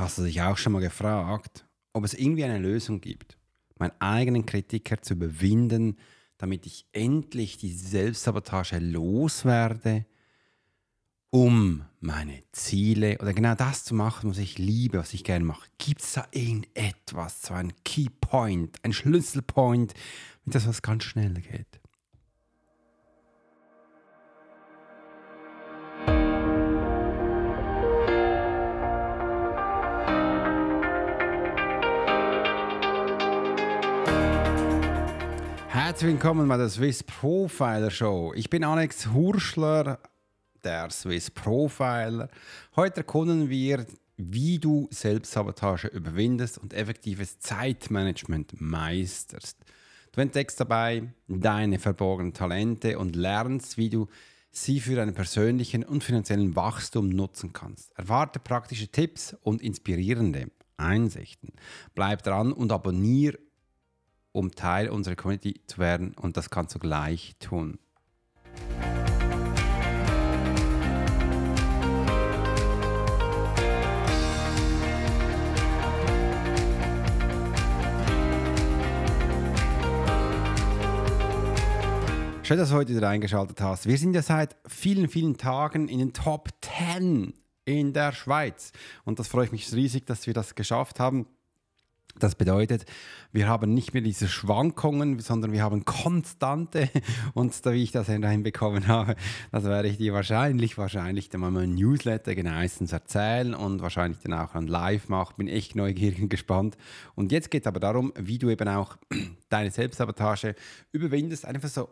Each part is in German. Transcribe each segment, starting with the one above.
Hast du dich auch schon mal gefragt, ob es irgendwie eine Lösung gibt, meinen eigenen Kritiker zu überwinden, damit ich endlich die Selbstsabotage loswerde, um meine Ziele oder genau das zu machen, was ich liebe, was ich gerne mache? Gibt es da irgendetwas, so ein Key Point, ein Schlüsselpoint, mit das was ganz schnell geht? Herzlich willkommen bei der Swiss Profiler Show. Ich bin Alex Hurschler, der Swiss Profiler. Heute erkunden wir, wie du Selbstsabotage überwindest und effektives Zeitmanagement meisterst. Du entdeckst dabei deine verborgenen Talente und lernst, wie du sie für deinen persönlichen und finanziellen Wachstum nutzen kannst. Erwarte praktische Tipps und inspirierende Einsichten. Bleib dran und abonniere um Teil unserer Community zu werden und das kannst du gleich tun. Schön, dass du heute wieder eingeschaltet hast. Wir sind ja seit vielen, vielen Tagen in den Top 10 in der Schweiz. Und das freut mich riesig, dass wir das geschafft haben. Das bedeutet, wir haben nicht mehr diese Schwankungen, sondern wir haben konstante. Und da, wie ich das hineinbekommen habe, das werde ich dir wahrscheinlich, wahrscheinlich dann mal im Newsletter genauestens erzählen und wahrscheinlich dann auch an live machen. Bin echt neugierig und gespannt. Und jetzt geht es aber darum, wie du eben auch deine Selbstsabotage überwindest. Einfach so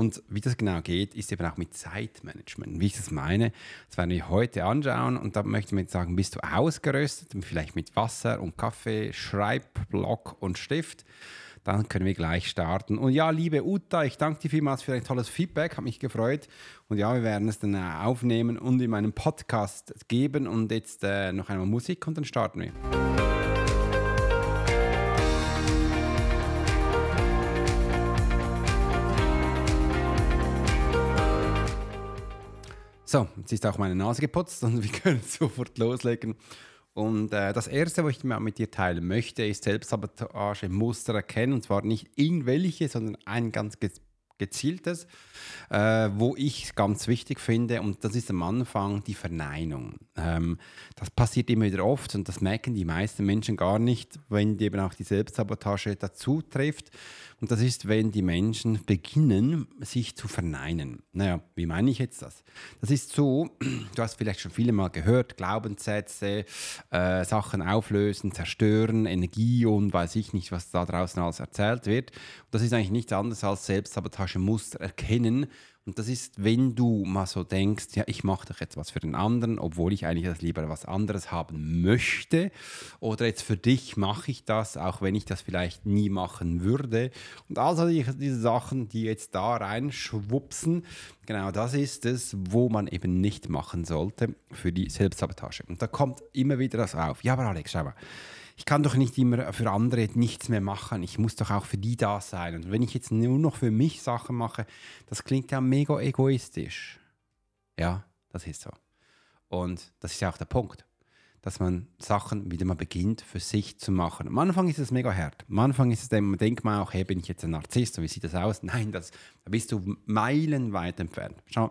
und wie das genau geht, ist eben auch mit Zeitmanagement. Wie ich das meine, das werden wir heute anschauen. Und da möchte ich sagen, bist du ausgerüstet, vielleicht mit Wasser und Kaffee, Schreibblock und Stift. Dann können wir gleich starten. Und ja, liebe Uta, ich danke dir vielmals für ein tolles Feedback, hat mich gefreut. Und ja, wir werden es dann äh, aufnehmen und in meinem Podcast geben. Und jetzt äh, noch einmal Musik und dann starten wir. So, jetzt ist auch meine Nase geputzt und wir können sofort loslegen. Und äh, das Erste, was ich mit dir teilen möchte, ist Selbstsabotage-Muster erkennen. Und zwar nicht irgendwelche, sondern ein ganz gezieltes, äh, wo ich ganz wichtig finde, und das ist am Anfang die Verneinung. Ähm, das passiert immer wieder oft und das merken die meisten Menschen gar nicht, wenn eben auch die Selbstsabotage dazu trifft. Und das ist, wenn die Menschen beginnen, sich zu verneinen. Naja, wie meine ich jetzt das? Das ist so, du hast vielleicht schon viele Mal gehört, Glaubenssätze, äh, Sachen auflösen, zerstören, Energie und weiß ich nicht, was da draußen alles erzählt wird. Und das ist eigentlich nichts anderes als Selbstsabotagemuster erkennen und das ist, wenn du mal so denkst, ja, ich mache doch jetzt was für den anderen, obwohl ich eigentlich das lieber was anderes haben möchte. Oder jetzt für dich mache ich das, auch wenn ich das vielleicht nie machen würde. Und also diese Sachen, die jetzt da reinschwupsen, genau das ist es, wo man eben nicht machen sollte für die Selbstsabotage. Und da kommt immer wieder das auf. Ja, aber Alex, schau mal ich kann doch nicht immer für andere nichts mehr machen. Ich muss doch auch für die da sein. Und wenn ich jetzt nur noch für mich Sachen mache, das klingt ja mega egoistisch. Ja, das ist so. Und das ist ja auch der Punkt, dass man Sachen wieder mal beginnt für sich zu machen. Am Anfang ist es mega hart. Am Anfang ist es, man denkt man auch, hey, bin ich jetzt ein Narzisst? Wie sieht das aus? Nein, das, da bist du meilenweit entfernt. Schau,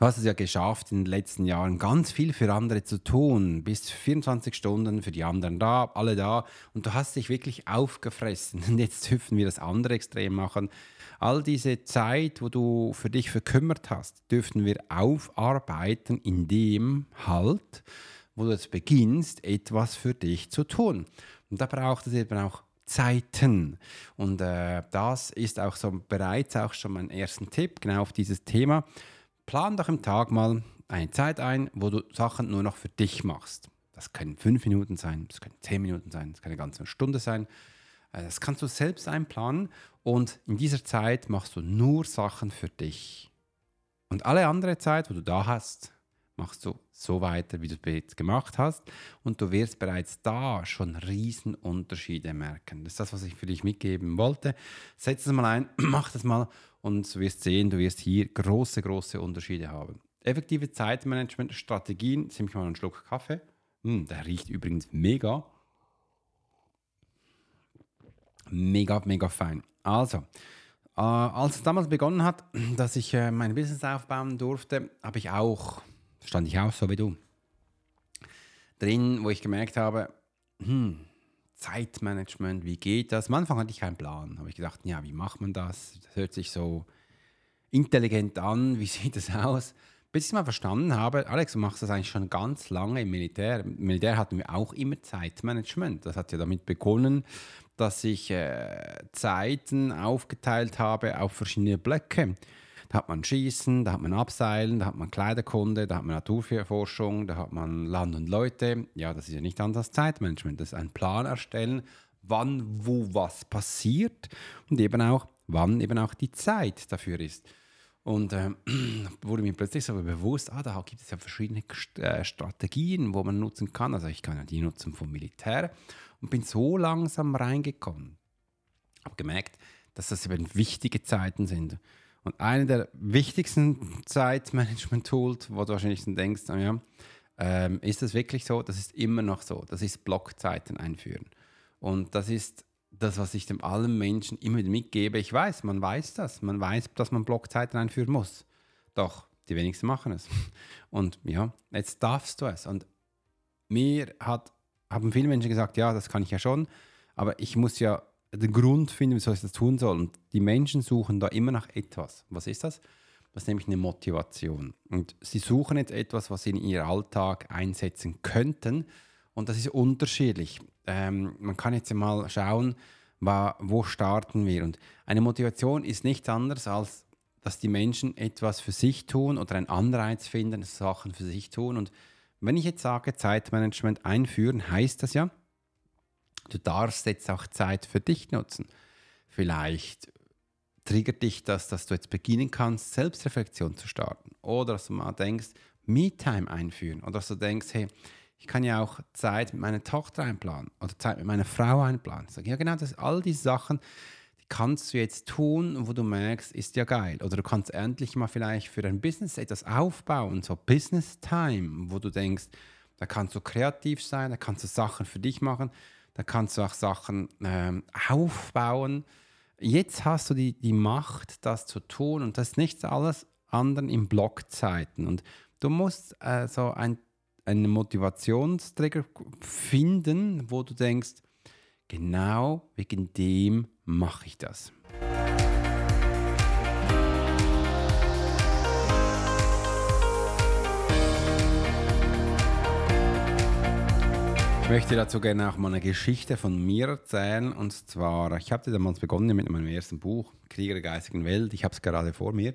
Du hast es ja geschafft, in den letzten Jahren ganz viel für andere zu tun. Bist 24 Stunden für die anderen da, alle da. Und du hast dich wirklich aufgefressen. Und jetzt dürfen wir das andere Extrem machen. All diese Zeit, wo du für dich verkümmert hast, dürfen wir aufarbeiten, indem halt, wo du jetzt beginnst, etwas für dich zu tun. Und da braucht es eben auch Zeiten. Und äh, das ist auch so bereits auch schon mein erster Tipp, genau auf dieses Thema plan doch im Tag mal eine Zeit ein, wo du Sachen nur noch für dich machst. Das können fünf Minuten sein, das können zehn Minuten sein, das kann eine ganze Stunde sein. Äh, das kannst du selbst einplanen und in dieser Zeit machst du nur Sachen für dich. Und alle andere Zeit, wo du da hast, machst du so weiter, wie du es gemacht hast. Und du wirst bereits da schon Riesenunterschiede merken. Das ist das, was ich für dich mitgeben wollte. Setz es mal ein, mach das mal und du wirst sehen, du wirst hier große, große Unterschiede haben. Effektive Zeitmanagement-Strategien, ziemlich mal einen Schluck Kaffee. Hm, der riecht übrigens mega. Mega, mega fein. Also, äh, als es damals begonnen hat, dass ich äh, mein Business aufbauen durfte, habe ich auch, stand ich auch so wie du, drin, wo ich gemerkt habe, hm, Zeitmanagement, wie geht das? Am Anfang hatte ich keinen Plan. Habe ich gedacht, ja, wie macht man das? Das hört sich so intelligent an, wie sieht das aus? Bis ich mal verstanden habe, Alex, du machst das eigentlich schon ganz lange im Militär. Im Militär hatten wir auch immer Zeitmanagement. Das hat ja damit begonnen, dass ich äh, Zeiten aufgeteilt habe auf verschiedene Blöcke. Da hat man Schießen, da hat man Abseilen, da hat man Kleiderkunde, da hat man Naturforschung, da hat man Land und Leute. Ja, das ist ja nicht anders Zeitmanagement. Das ist ein Plan erstellen, wann, wo was passiert und eben auch, wann eben auch die Zeit dafür ist. Und äh, wurde mir plötzlich so bewusst, ah, da gibt es ja verschiedene äh, Strategien, wo man nutzen kann. Also ich kann ja die nutzen vom Militär und bin so langsam reingekommen. Habe gemerkt, dass das eben wichtige Zeiten sind. Und eine der wichtigsten Zeitmanagement-Tools, wo du wahrscheinlich denkst, oh ja, ähm, ist das wirklich so? Das ist immer noch so. Das ist Blockzeiten einführen. Und das ist das, was ich dem allen Menschen immer mitgebe. Ich weiß, man weiß das. Man weiß, dass man Blockzeiten einführen muss. Doch die wenigsten machen es. Und ja, jetzt darfst du es. Und mir hat haben viele Menschen gesagt, ja, das kann ich ja schon, aber ich muss ja den Grund finden, wieso ich das tun soll. Und die Menschen suchen da immer nach etwas. Was ist das? Das ist nämlich eine Motivation. Und sie suchen jetzt etwas, was sie in ihren Alltag einsetzen könnten. Und das ist unterschiedlich. Ähm, man kann jetzt mal schauen, wo starten wir. Und eine Motivation ist nichts anderes als, dass die Menschen etwas für sich tun oder einen Anreiz finden, Sachen für sich tun. Und wenn ich jetzt sage, Zeitmanagement einführen, heißt das ja, du darfst jetzt auch Zeit für dich nutzen. Vielleicht triggert dich das, dass du jetzt beginnen kannst, Selbstreflexion zu starten. Oder dass du mal denkst, Me-Time einführen. Oder dass du denkst, hey, ich kann ja auch Zeit mit meiner Tochter einplanen oder Zeit mit meiner Frau einplanen. Ich sage, ja, genau, das, all diese Sachen, kannst du jetzt tun, wo du merkst, ist ja geil. Oder du kannst endlich mal vielleicht für dein Business etwas aufbauen, so Business Time, wo du denkst, da kannst du kreativ sein, da kannst du Sachen für dich machen, da kannst du auch Sachen ähm, aufbauen. Jetzt hast du die, die Macht, das zu tun und das ist nichts alles anderen in Blockzeiten. Und du musst äh, so ein, einen Motivationstrigger finden, wo du denkst, genau wegen dem mache ich das. Möchte dazu gerne auch mal eine Geschichte von mir erzählen. Und zwar, ich habe damals begonnen mit meinem ersten Buch, Krieger der geistigen Welt. Ich habe es gerade vor mir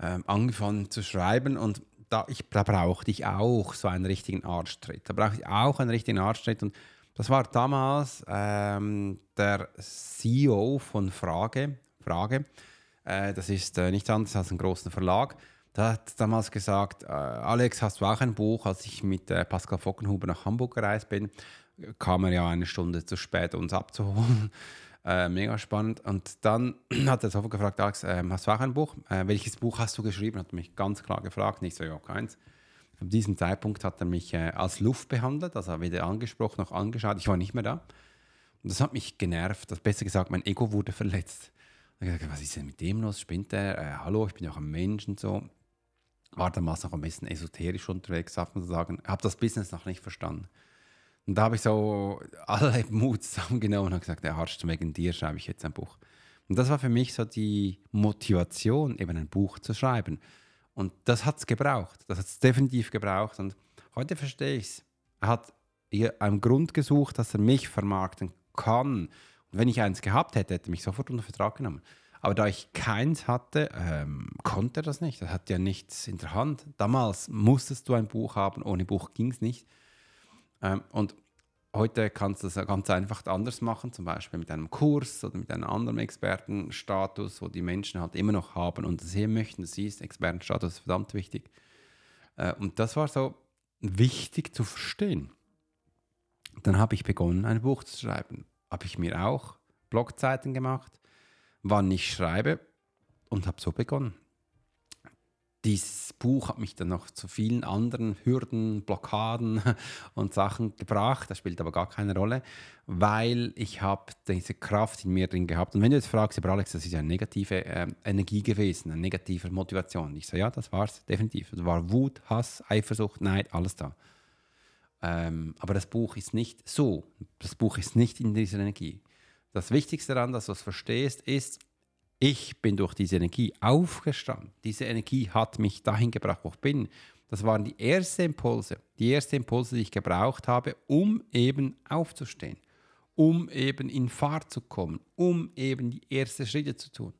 ähm, angefangen zu schreiben. Und da, ich, da brauchte ich auch so einen richtigen Arschtritt. Da brauchte ich auch einen richtigen Arschtritt. Und das war damals ähm, der CEO von Frage. Frage. Äh, das ist äh, nichts anderes als ein großer Verlag. Der hat damals gesagt, äh, Alex, hast du auch ein Buch? Als ich mit äh, Pascal Fockenhuber nach Hamburg gereist bin, kam er ja eine Stunde zu spät, uns abzuholen. Äh, mega spannend. Und dann hat er sofort gefragt, Alex, ähm, hast du auch ein Buch? Äh, welches Buch hast du geschrieben? Hat mich ganz klar gefragt. Nicht so, ja, keins. Ab diesem Zeitpunkt hat er mich äh, als Luft behandelt, also weder angesprochen noch angeschaut. Ich war nicht mehr da. Und das hat mich genervt. Das, besser gesagt, mein Ego wurde verletzt. Ich dachte, was ist denn mit dem los? Spinnt der? Äh, hallo, ich bin ja auch ein Mensch und so. War damals noch ein bisschen esoterisch unterwegs, darf man so sagen. Habe das Business noch nicht verstanden. Und da habe ich so alle Mut zusammengenommen und gesagt, der Arzt, wegen dir schreibe ich jetzt ein Buch. Und das war für mich so die Motivation, eben ein Buch zu schreiben. Und das hat es gebraucht. Das hat es definitiv gebraucht. Und heute verstehe ich es. Er hat hier einen Grund gesucht, dass er mich vermarkten kann. Und wenn ich eins gehabt hätte, hätte er mich sofort unter Vertrag genommen. Aber da ich keins hatte, ähm, konnte er das nicht. Er hat ja nichts in der Hand. Damals musstest du ein Buch haben, ohne Buch ging es nicht. Ähm, und Heute kannst du es ganz einfach anders machen, zum Beispiel mit einem Kurs oder mit einem anderen Expertenstatus, wo die Menschen halt immer noch haben und sehen möchten. Das ist Expertenstatus ist verdammt wichtig. Äh, und das war so wichtig zu verstehen. Dann habe ich begonnen, ein Buch zu schreiben. Habe ich mir auch Blogzeiten gemacht, wann ich schreibe und habe so begonnen. dieses Buch hat mich dann noch zu vielen anderen Hürden, Blockaden und Sachen gebracht. Das spielt aber gar keine Rolle, weil ich habe diese Kraft in mir drin gehabt. Und wenn du jetzt fragst, aber Alex, das ist eine negative äh, Energie gewesen, eine negative Motivation. Ich sage, ja, das war es definitiv. Es war Wut, Hass, Eifersucht, Neid, alles da. Ähm, aber das Buch ist nicht so. Das Buch ist nicht in dieser Energie. Das Wichtigste daran, dass du es verstehst, ist, ich bin durch diese Energie aufgestanden. Diese Energie hat mich dahin gebracht, wo ich bin. Das waren die ersten Impulse, die ersten Impulse, die ich gebraucht habe, um eben aufzustehen, um eben in Fahrt zu kommen, um eben die ersten Schritte zu tun,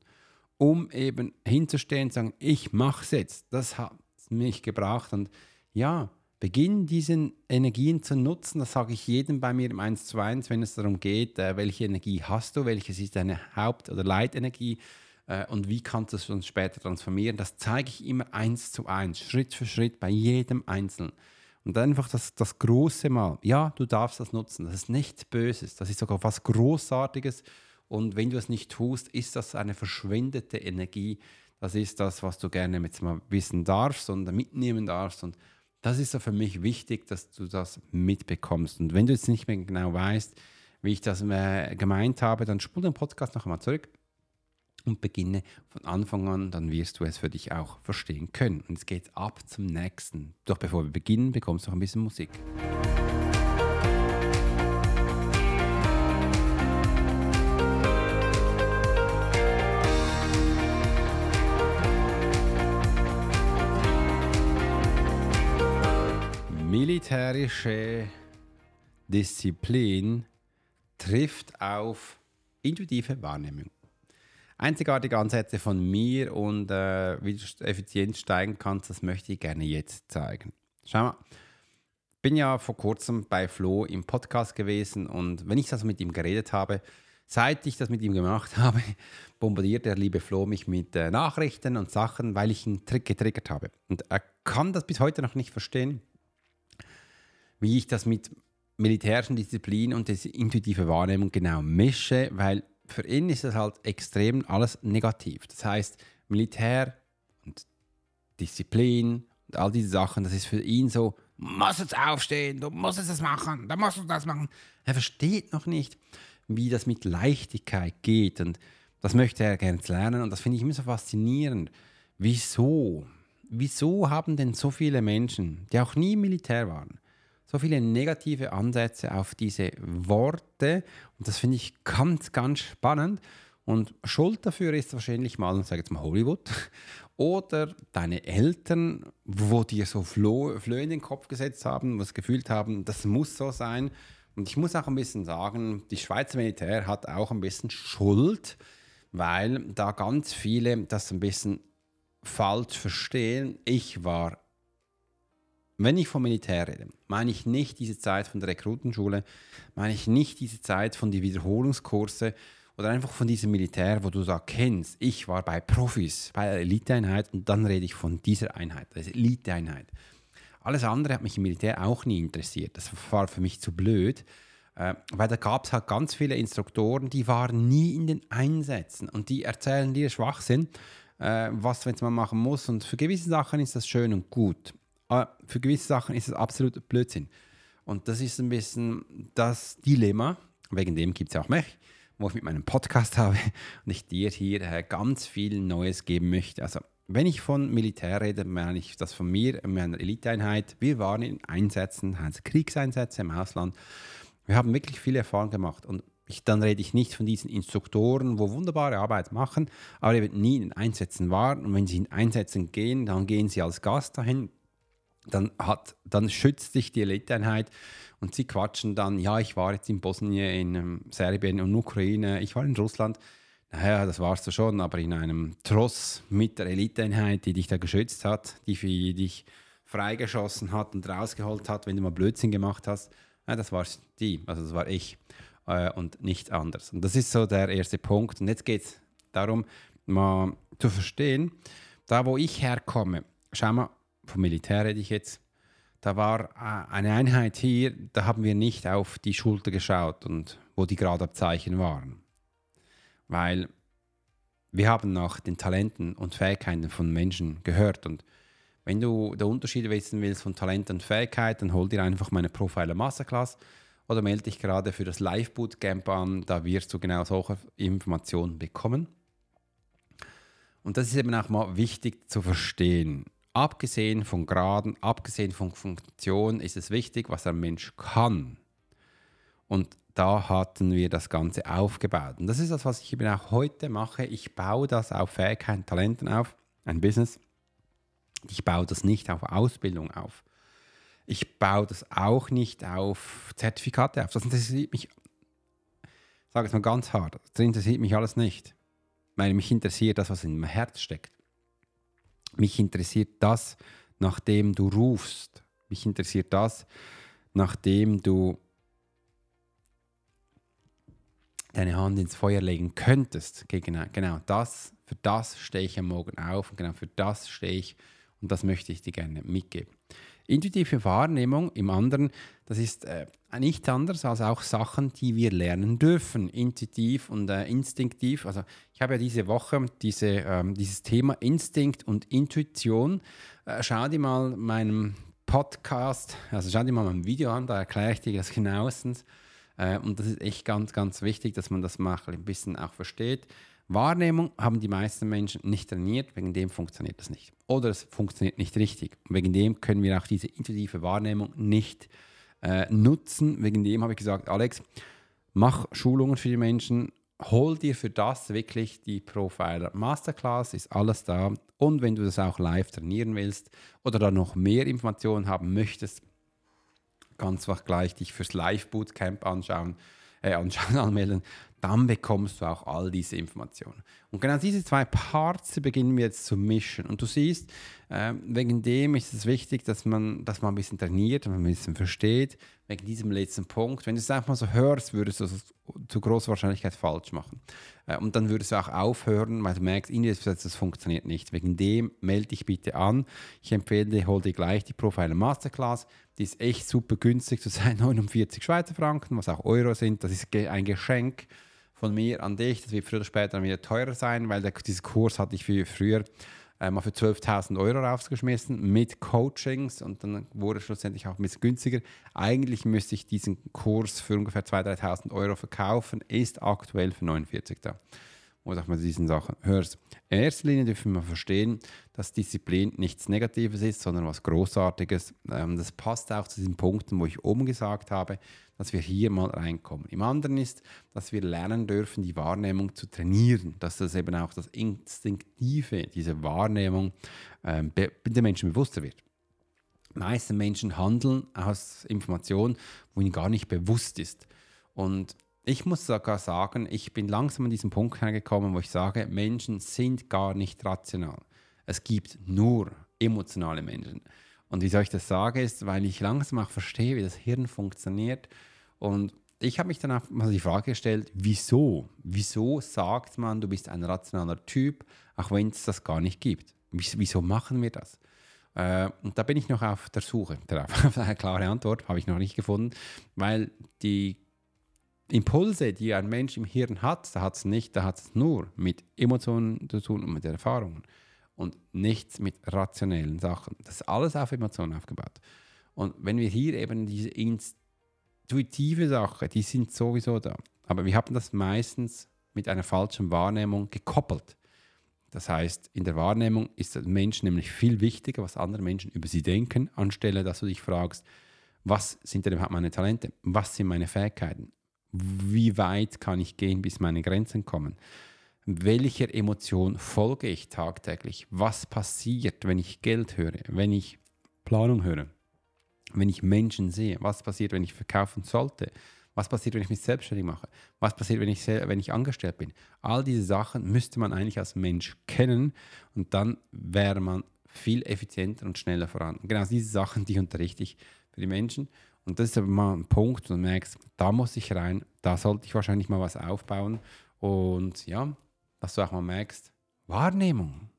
um eben hinzustehen und zu sagen, ich mache es jetzt. Das hat mich gebraucht. Und ja, Beginn diese Energien zu nutzen, das sage ich jedem bei mir im 1 zu 1, wenn es darum geht, äh, welche Energie hast du, welches ist deine Haupt- oder Leitenergie äh, und wie kannst du es uns später transformieren. Das zeige ich immer eins zu eins, Schritt für Schritt bei jedem Einzelnen. Und einfach das, das große Mal, ja, du darfst das nutzen, das ist nichts Böses, das ist sogar was Großartiges. Und wenn du es nicht tust, ist das eine verschwendete Energie. Das ist das, was du gerne jetzt mal wissen darfst und mitnehmen darfst. Und das ist so für mich wichtig, dass du das mitbekommst. Und wenn du jetzt nicht mehr genau weißt, wie ich das äh, gemeint habe, dann spul den Podcast noch einmal zurück und beginne von Anfang an, dann wirst du es für dich auch verstehen können. Und es geht ab zum nächsten. Doch bevor wir beginnen, bekommst du noch ein bisschen Musik. Militärische Disziplin trifft auf intuitive Wahrnehmung. Einzigartige Ansätze von mir und äh, wie du effizient steigen kannst, das möchte ich gerne jetzt zeigen. Schau mal, bin ja vor kurzem bei Flo im Podcast gewesen und wenn ich das mit ihm geredet habe, seit ich das mit ihm gemacht habe, bombardiert der liebe Flo mich mit äh, Nachrichten und Sachen, weil ich ihn getriggert habe. Und er kann das bis heute noch nicht verstehen wie ich das mit militärischen Disziplin und der intuitive Wahrnehmung genau mische, weil für ihn ist das halt extrem alles negativ. Das heißt, Militär und Disziplin und all diese Sachen, das ist für ihn so, musst jetzt aufstehen, du musst es machen, da musst du das machen. Er versteht noch nicht, wie das mit Leichtigkeit geht und das möchte er gerne lernen und das finde ich immer so faszinierend. Wieso? Wieso haben denn so viele Menschen, die auch nie Militär waren, so viele negative Ansätze auf diese Worte. Und das finde ich ganz, ganz spannend. Und Schuld dafür ist wahrscheinlich mal, sag jetzt mal Hollywood oder deine Eltern, wo dir so Flöhe in den Kopf gesetzt haben, was gefühlt haben, das muss so sein. Und ich muss auch ein bisschen sagen, die Schweizer Militär hat auch ein bisschen Schuld, weil da ganz viele das ein bisschen falsch verstehen. Ich war wenn ich vom Militär rede, meine ich nicht diese Zeit von der Rekrutenschule, meine ich nicht diese Zeit von den Wiederholungskurse oder einfach von diesem Militär, wo du da kennst, ich war bei Profis, bei der Eliteeinheit und dann rede ich von dieser Einheit, also Eliteeinheit. Alles andere hat mich im Militär auch nie interessiert. Das war für mich zu blöd, äh, weil da gab es halt ganz viele Instruktoren, die waren nie in den Einsätzen und die erzählen dir Schwachsinn, äh, was man machen muss. Und für gewisse Sachen ist das schön und gut. Aber für gewisse Sachen ist es absolut Blödsinn. Und das ist ein bisschen das Dilemma, wegen dem gibt es ja auch mich, wo ich mit meinem Podcast habe und ich dir hier äh, ganz viel Neues geben möchte. Also, wenn ich von Militär rede, meine ich das von mir, meiner Eliteeinheit. Wir waren in Einsätzen, also Kriegseinsätze im Ausland. Wir haben wirklich viel Erfahrung gemacht und ich, dann rede ich nicht von diesen Instruktoren, wo wunderbare Arbeit machen, aber eben nie in Einsätzen waren. Und wenn sie in Einsätzen gehen, dann gehen sie als Gast dahin, dann, hat, dann schützt sich die Eliteeinheit und sie quatschen dann, ja, ich war jetzt in Bosnien, in ähm, Serbien und Ukraine, ich war in Russland. Naja, das warst du schon, aber in einem Tross mit der Eliteeinheit, die dich da geschützt hat, die für dich freigeschossen hat und rausgeholt hat, wenn du mal Blödsinn gemacht hast, ja, das war die, also das war ich äh, und nichts anderes. Und das ist so der erste Punkt. Und jetzt geht es darum, mal zu verstehen, da wo ich herkomme, schau mal, vom Militär rede ich jetzt, da war äh, eine Einheit hier, da haben wir nicht auf die Schulter geschaut und wo die Gradabzeichen waren. Weil wir haben nach den Talenten und Fähigkeiten von Menschen gehört und Wenn du den Unterschied wissen willst von Talent und Fähigkeit, dann hol dir einfach meine Profiler Masterclass oder melde dich gerade für das Live Bootcamp an. Da wirst du genau solche Informationen bekommen. Und das ist eben auch mal wichtig zu verstehen. Abgesehen von Graden, abgesehen von Funktion ist es wichtig, was ein Mensch kann. Und da hatten wir das Ganze aufgebaut. Und das ist das, was ich eben auch heute mache. Ich baue das auf Fähigkeiten, Talenten auf, ein Business. Ich baue das nicht auf Ausbildung auf. Ich baue das auch nicht auf Zertifikate auf. Das interessiert mich, ich sage es mal ganz hart, das interessiert mich alles nicht. Weil mich interessiert das, was in meinem Herz steckt. Mich interessiert das, nachdem du rufst. Mich interessiert das, nachdem du deine Hand ins Feuer legen könntest. Okay, genau, genau das, für das stehe ich am Morgen auf und genau für das stehe ich und das möchte ich dir gerne mitgeben. Intuitive Wahrnehmung im anderen, das ist äh, nichts anderes als auch Sachen, die wir lernen dürfen, intuitiv und äh, instinktiv. Also ich habe ja diese Woche diese, ähm, dieses Thema Instinkt und Intuition. Äh, schau dir mal meinen Podcast, also schau dir mal mein Video an, da erkläre ich dir das genauestens. Äh, und das ist echt ganz, ganz wichtig, dass man das mal ein bisschen auch versteht. Wahrnehmung haben die meisten Menschen nicht trainiert, wegen dem funktioniert das nicht. Oder es funktioniert nicht richtig. Und wegen dem können wir auch diese intuitive Wahrnehmung nicht äh, nutzen. Wegen dem habe ich gesagt, Alex, mach Schulungen für die Menschen, hol dir für das wirklich die Profiler Masterclass, ist alles da. Und wenn du das auch live trainieren willst oder da noch mehr Informationen haben möchtest, ganz einfach gleich dich fürs Live-Bootcamp anschauen, äh, anmelden dann bekommst du auch all diese Informationen. Und genau diese zwei Parts beginnen wir jetzt zu mischen. Und du siehst, äh, wegen dem ist es wichtig, dass man, dass man ein bisschen trainiert, dass man ein bisschen versteht, wegen diesem letzten Punkt. Wenn du es einfach mal so hörst, würdest du es zu großer Wahrscheinlichkeit falsch machen. Äh, und dann würdest du auch aufhören, weil du merkst, in das funktioniert nicht. Wegen dem melde dich bitte an. Ich empfehle dir, hol dir gleich die Profiler Masterclass. Die ist echt super günstig zu sein, 49 Schweizer Franken, was auch Euro sind. Das ist ein Geschenk von mir an dich. Das wird früher oder später wieder teurer sein, weil der, diesen Kurs hatte ich für früher äh, mal für 12.000 Euro rausgeschmissen mit Coachings und dann wurde es schlussendlich auch ein bisschen günstiger. Eigentlich müsste ich diesen Kurs für ungefähr 2.000, 3.000 Euro verkaufen, ist aktuell für 49 da. Oder auch mal diesen Sachen hörst. In erster Linie dürfen wir verstehen, dass Disziplin nichts Negatives ist, sondern was Großartiges. Ähm, das passt auch zu diesen Punkten, wo ich oben gesagt habe, dass wir hier mal reinkommen. Im anderen ist, dass wir lernen dürfen, die Wahrnehmung zu trainieren, dass das eben auch das Instinktive, diese Wahrnehmung ähm, den Menschen bewusster wird. Die meisten Menschen handeln aus Informationen, wo ihnen gar nicht bewusst ist. Und ich muss sogar sagen, ich bin langsam an diesen Punkt hergekommen, wo ich sage, Menschen sind gar nicht rational. Es gibt nur emotionale Menschen. Und wieso ich das sage, ist, weil ich langsam auch verstehe, wie das Hirn funktioniert. Und ich habe mich dann auch mal die Frage gestellt, wieso? Wieso sagt man, du bist ein rationaler Typ, auch wenn es das gar nicht gibt? Wieso machen wir das? Äh, und da bin ich noch auf der Suche darauf. Eine klare Antwort habe ich noch nicht gefunden, weil die Impulse, die ein Mensch im Hirn hat, da hat es nicht, da hat es nur mit Emotionen zu tun und mit Erfahrungen und nichts mit rationellen Sachen. Das ist alles auf Emotionen aufgebaut. Und wenn wir hier eben diese intuitive Sache, die sind sowieso da. Aber wir haben das meistens mit einer falschen Wahrnehmung gekoppelt. Das heißt, in der Wahrnehmung ist der Mensch nämlich viel wichtiger, was andere Menschen über sie denken, anstelle dass du dich fragst, was sind denn überhaupt meine Talente? Was sind meine Fähigkeiten? Wie weit kann ich gehen, bis meine Grenzen kommen? Welcher Emotion folge ich tagtäglich? Was passiert, wenn ich Geld höre, wenn ich Planung höre, wenn ich Menschen sehe? Was passiert, wenn ich verkaufen sollte? Was passiert, wenn ich mich selbstständig mache? Was passiert, wenn ich, wenn ich angestellt bin? All diese Sachen müsste man eigentlich als Mensch kennen und dann wäre man viel effizienter und schneller voran. Genau diese Sachen, die unterrichte ich für die Menschen. Und das ist aber mal ein Punkt, wo du merkst, da muss ich rein, da sollte ich wahrscheinlich mal was aufbauen. Und ja, dass du auch mal merkst, Wahrnehmung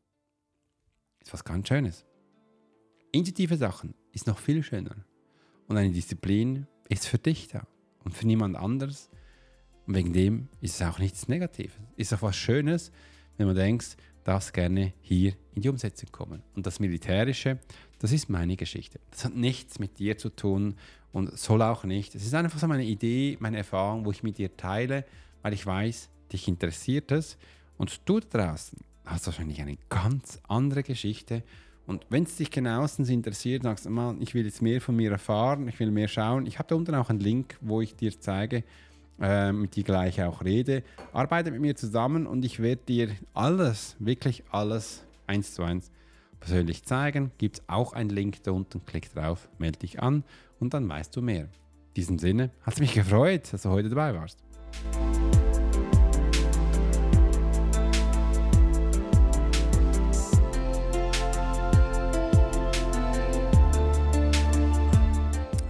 ist was ganz Schönes. Intuitive Sachen ist noch viel schöner. Und eine Disziplin ist für dich da und für niemand anders. Und wegen dem ist es auch nichts Negatives. Ist auch was Schönes, wenn man denkt, darfst gerne hier in die Umsetzung kommen. Und das Militärische, das ist meine Geschichte. Das hat nichts mit dir zu tun und soll auch nicht. Es ist einfach so meine Idee, meine Erfahrung, wo ich mit dir teile, weil ich weiß, dich interessiert es. Und du da draußen hast wahrscheinlich eine ganz andere Geschichte. Und wenn es dich genauestens interessiert, sagst du, man, ich will jetzt mehr von mir erfahren, ich will mehr schauen. Ich habe da unten auch einen Link, wo ich dir zeige, äh, mit dir gleich auch rede. Arbeite mit mir zusammen und ich werde dir alles, wirklich alles eins zu eins persönlich zeigen. Gibt es auch einen Link da unten, klick drauf, melde dich an und dann weißt du mehr. In diesem Sinne, hat es mich gefreut, dass du heute dabei warst.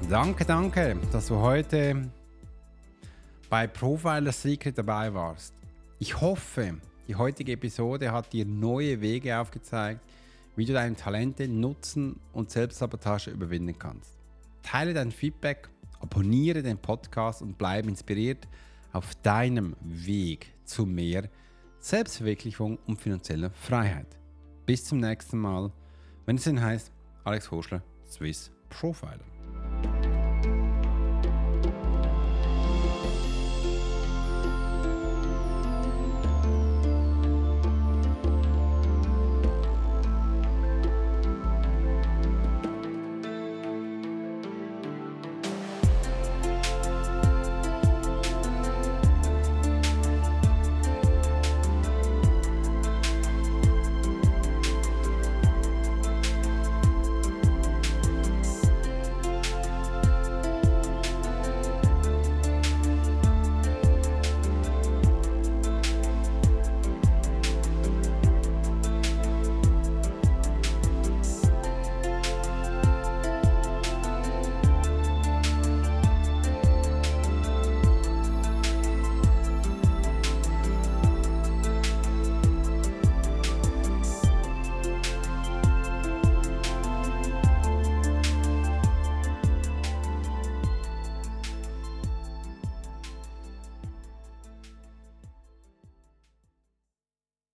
Danke, danke, dass du heute bei Profiler Secret dabei warst. Ich hoffe, die heutige Episode hat dir neue Wege aufgezeigt, wie du deine Talente nutzen und Selbstsabotage überwinden kannst. Teile dein Feedback, abonniere den Podcast und bleibe inspiriert auf deinem Weg zu mehr Selbstverwirklichung und finanzieller Freiheit. Bis zum nächsten Mal, wenn es denn heißt, Alex Hoschler, Swiss Profiler.